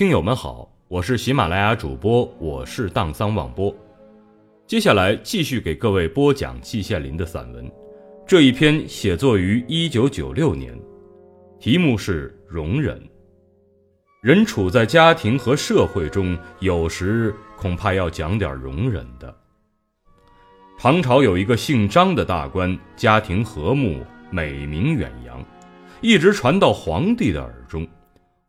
听友们好，我是喜马拉雅主播，我是荡桑望波。接下来继续给各位播讲季羡林的散文，这一篇写作于一九九六年，题目是《容忍》。人处在家庭和社会中，有时恐怕要讲点容忍的。唐朝有一个姓张的大官，家庭和睦，美名远扬，一直传到皇帝的耳中。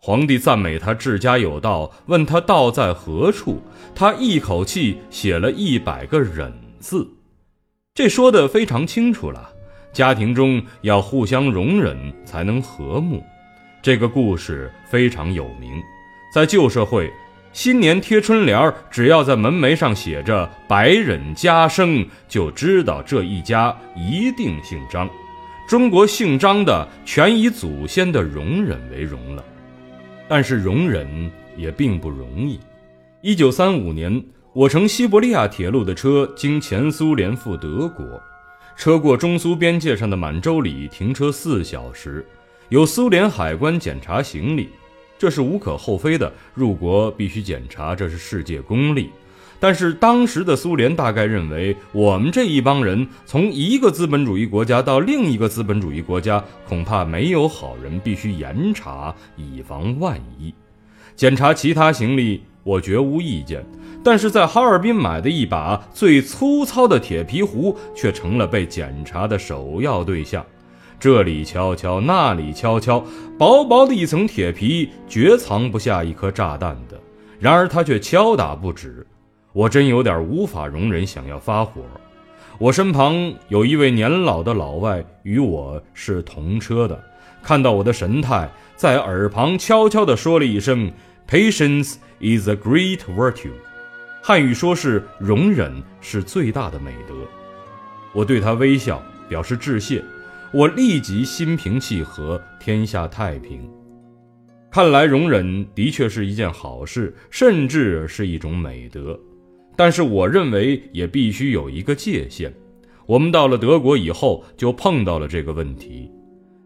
皇帝赞美他治家有道，问他道在何处，他一口气写了一百个忍字，这说的非常清楚了。家庭中要互相容忍才能和睦，这个故事非常有名。在旧社会，新年贴春联儿只要在门楣上写着“百忍家生”，就知道这一家一定姓张。中国姓张的全以祖先的容忍为荣了。但是容忍也并不容易。一九三五年，我乘西伯利亚铁路的车经前苏联赴德国，车过中苏边界上的满洲里停车四小时，有苏联海关检查行李，这是无可厚非的。入国必须检查，这是世界公例。但是当时的苏联大概认为，我们这一帮人从一个资本主义国家到另一个资本主义国家，恐怕没有好人，必须严查，以防万一。检查其他行李，我绝无意见。但是在哈尔滨买的一把最粗糙的铁皮壶，却成了被检查的首要对象。这里敲敲，那里敲敲，薄薄的一层铁皮，绝藏不下一颗炸弹的。然而他却敲打不止。我真有点无法容忍，想要发火。我身旁有一位年老的老外，与我是同车的，看到我的神态，在耳旁悄悄地说了一声：“Patience is a great virtue。”汉语说是容忍是最大的美德。我对他微笑，表示致谢。我立即心平气和，天下太平。看来容忍的确是一件好事，甚至是一种美德。但是我认为也必须有一个界限。我们到了德国以后，就碰到了这个问题。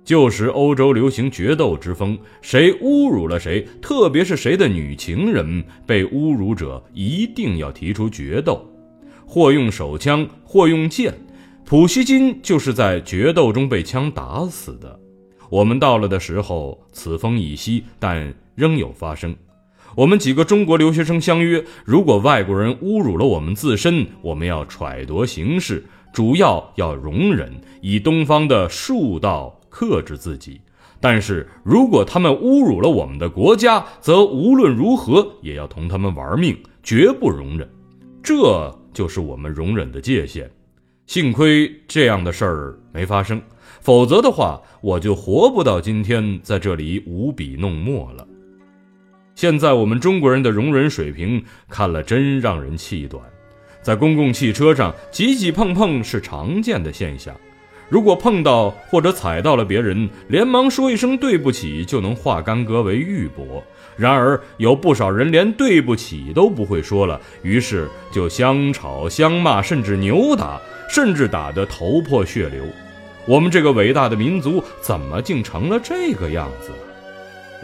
旧时欧洲流行决斗之风，谁侮辱了谁，特别是谁的女情人被侮辱者，一定要提出决斗，或用手枪，或用剑。普希金就是在决斗中被枪打死的。我们到了的时候，此风已息，但仍有发生。我们几个中国留学生相约，如果外国人侮辱了我们自身，我们要揣度形势，主要要容忍，以东方的术道克制自己。但是如果他们侮辱了我们的国家，则无论如何也要同他们玩命，绝不容忍。这就是我们容忍的界限。幸亏这样的事儿没发生，否则的话，我就活不到今天，在这里舞笔弄墨了。现在我们中国人的容忍水平看了真让人气短，在公共汽车上挤挤碰碰是常见的现象。如果碰到或者踩到了别人，连忙说一声对不起就能化干戈为玉帛。然而有不少人连对不起都不会说了，于是就相吵相骂，甚至扭打，甚至打得头破血流。我们这个伟大的民族怎么竟成了这个样子？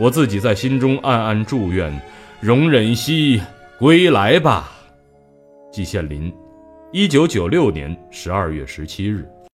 我自己在心中暗暗祝愿，容忍兮归来吧。季羡林，一九九六年十二月十七日。